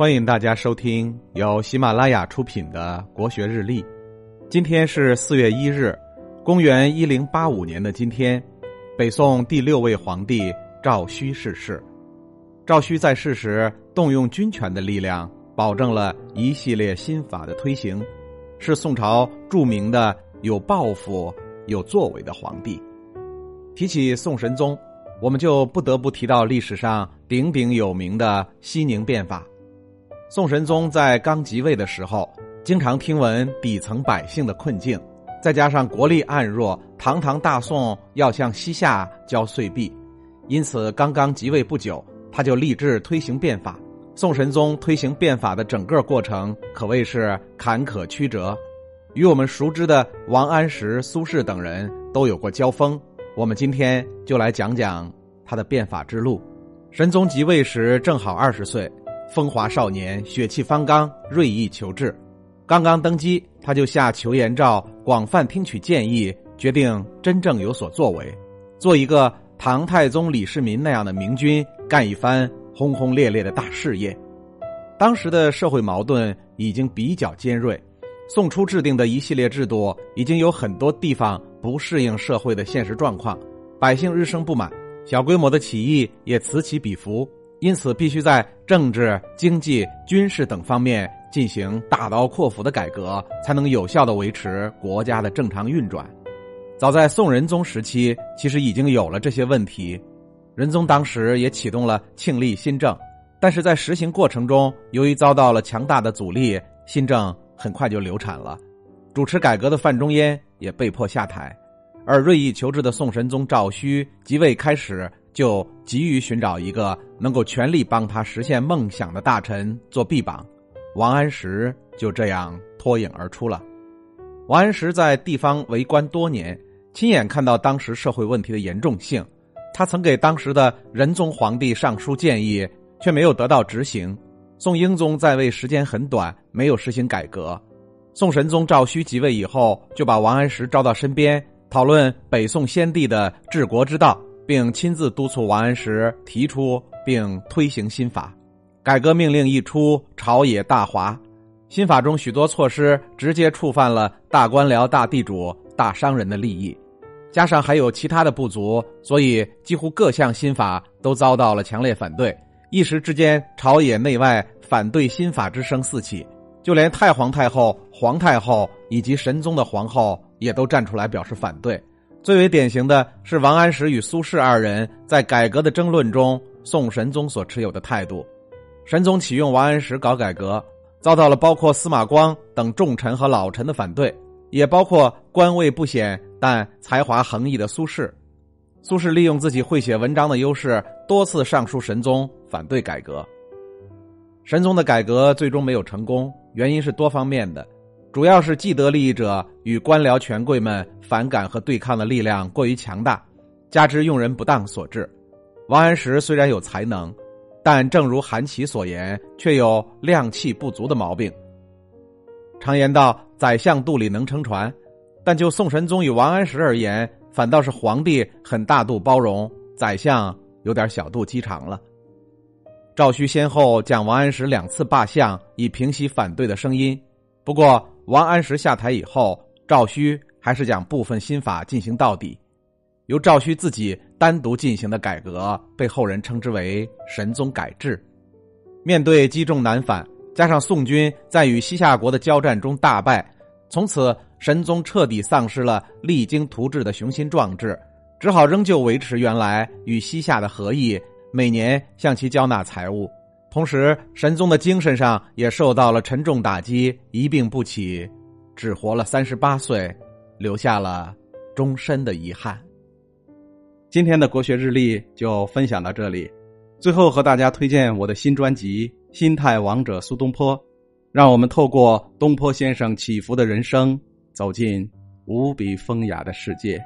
欢迎大家收听由喜马拉雅出品的《国学日历》。今天是四月一日，公元一零八五年的今天，北宋第六位皇帝赵顼逝世。赵顼在世时，动用军权的力量，保证了一系列新法的推行，是宋朝著名的有抱负、有作为的皇帝。提起宋神宗，我们就不得不提到历史上鼎鼎有名的西宁变法。宋神宗在刚即位的时候，经常听闻底层百姓的困境，再加上国力暗弱，堂堂大宋要向西夏交岁币，因此刚刚即位不久，他就立志推行变法。宋神宗推行变法的整个过程可谓是坎坷曲折，与我们熟知的王安石、苏轼等人都有过交锋。我们今天就来讲讲他的变法之路。神宗即位时正好二十岁。风华少年，血气方刚，锐意求治。刚刚登基，他就下求言诏，广泛听取建议，决定真正有所作为，做一个唐太宗李世民那样的明君，干一番轰轰烈烈的大事业。当时的社会矛盾已经比较尖锐，宋初制定的一系列制度已经有很多地方不适应社会的现实状况，百姓日生不满，小规模的起义也此起彼伏。因此，必须在政治、经济、军事等方面进行大刀阔斧的改革，才能有效的维持国家的正常运转。早在宋仁宗时期，其实已经有了这些问题。仁宗当时也启动了庆历新政，但是在实行过程中，由于遭到了强大的阻力，新政很快就流产了。主持改革的范仲淹也被迫下台，而锐意求治的宋神宗赵顼即位开始。就急于寻找一个能够全力帮他实现梦想的大臣做臂膀，王安石就这样脱颖而出了。王安石在地方为官多年，亲眼看到当时社会问题的严重性。他曾给当时的仁宗皇帝上书建议，却没有得到执行。宋英宗在位时间很短，没有实行改革。宋神宗赵顼即位以后，就把王安石招到身边，讨论北宋先帝的治国之道。并亲自督促王安石提出并推行新法，改革命令一出，朝野大哗。新法中许多措施直接触犯了大官僚、大地主、大商人的利益，加上还有其他的不足，所以几乎各项新法都遭到了强烈反对。一时之间，朝野内外反对新法之声四起，就连太皇太后、皇太后以及神宗的皇后也都站出来表示反对。最为典型的是王安石与苏轼二人在改革的争论中，宋神宗所持有的态度。神宗启用王安石搞改革，遭到了包括司马光等重臣和老臣的反对，也包括官位不显但才华横溢的苏轼。苏轼利用自己会写文章的优势，多次上书神宗反对改革。神宗的改革最终没有成功，原因是多方面的。主要是既得利益者与官僚权贵们反感和对抗的力量过于强大，加之用人不当所致。王安石虽然有才能，但正如韩琦所言，却有量气不足的毛病。常言道“宰相肚里能撑船”，但就宋神宗与王安石而言，反倒是皇帝很大度包容，宰相有点小肚鸡肠了。赵顼先后将王安石两次罢相，以平息反对的声音。不过。王安石下台以后，赵顼还是将部分新法进行到底。由赵顼自己单独进行的改革，被后人称之为“神宗改制”。面对积重难返，加上宋军在与西夏国的交战中大败，从此神宗彻底丧失了励精图治的雄心壮志，只好仍旧维持原来与西夏的和议，每年向其交纳财物。同时，神宗的精神上也受到了沉重打击，一病不起，只活了三十八岁，留下了终身的遗憾。今天的国学日历就分享到这里，最后和大家推荐我的新专辑《心态王者苏东坡》，让我们透过东坡先生起伏的人生，走进无比风雅的世界。